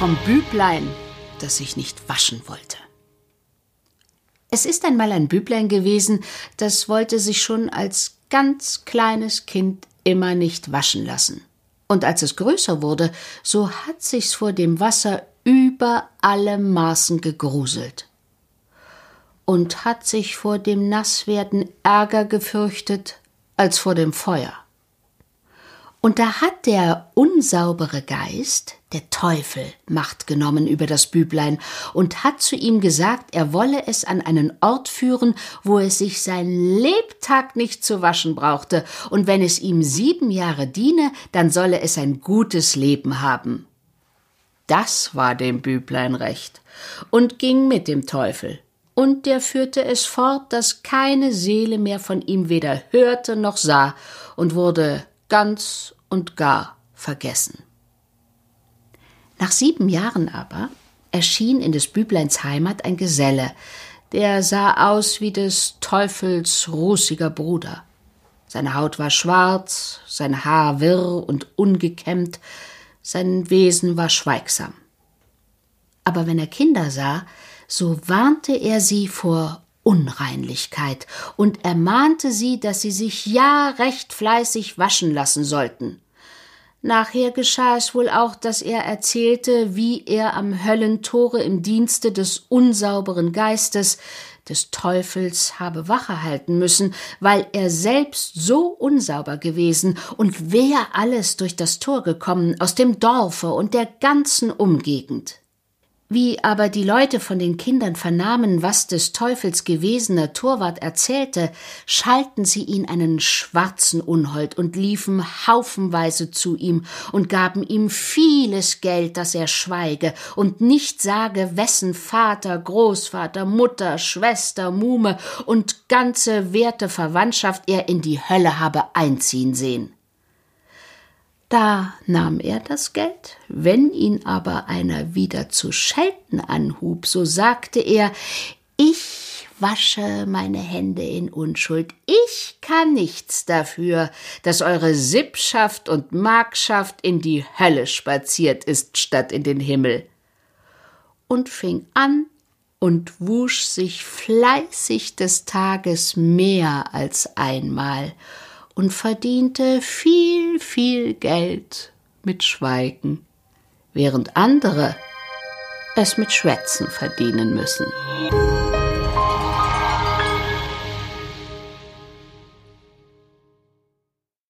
vom Büblein, das sich nicht waschen wollte. Es ist einmal ein Büblein gewesen, das wollte sich schon als ganz kleines Kind immer nicht waschen lassen. Und als es größer wurde, so hat sich's vor dem Wasser über alle Maßen gegruselt und hat sich vor dem Nasswerden ärger gefürchtet als vor dem Feuer. Und da hat der unsaubere Geist, der Teufel, Macht genommen über das Büblein und hat zu ihm gesagt, er wolle es an einen Ort führen, wo es sich sein Lebtag nicht zu waschen brauchte, und wenn es ihm sieben Jahre diene, dann solle es ein gutes Leben haben. Das war dem Büblein recht und ging mit dem Teufel. Und der führte es fort, dass keine Seele mehr von ihm weder hörte noch sah und wurde ganz und gar vergessen. Nach sieben Jahren aber erschien in des Bübleins Heimat ein Geselle, der sah aus wie des Teufels rußiger Bruder. Seine Haut war schwarz, sein Haar wirr und ungekämmt, sein Wesen war schweigsam. Aber wenn er Kinder sah, so warnte er sie vor Unreinlichkeit und ermahnte sie, dass sie sich ja recht fleißig waschen lassen sollten. Nachher geschah es wohl auch, dass er erzählte, wie er am Höllentore im Dienste des unsauberen Geistes, des Teufels, habe Wache halten müssen, weil er selbst so unsauber gewesen und wer alles durch das Tor gekommen aus dem Dorfe und der ganzen Umgegend. Wie aber die Leute von den Kindern vernahmen, was des Teufels gewesener Torwart erzählte, schalten sie ihn einen schwarzen Unhold und liefen haufenweise zu ihm und gaben ihm vieles Geld, dass er schweige und nicht sage, wessen Vater, Großvater, Mutter, Schwester, Muhme und ganze werte Verwandtschaft er in die Hölle habe einziehen sehen. Da nahm er das Geld, wenn ihn aber einer wieder zu schelten anhub, so sagte er Ich wasche meine Hände in Unschuld, ich kann nichts dafür, dass eure Sippschaft und Magschaft in die Hölle spaziert ist statt in den Himmel. Und fing an und wusch sich fleißig des Tages mehr als einmal, und verdiente viel, viel Geld mit Schweigen, während andere es mit Schwätzen verdienen müssen.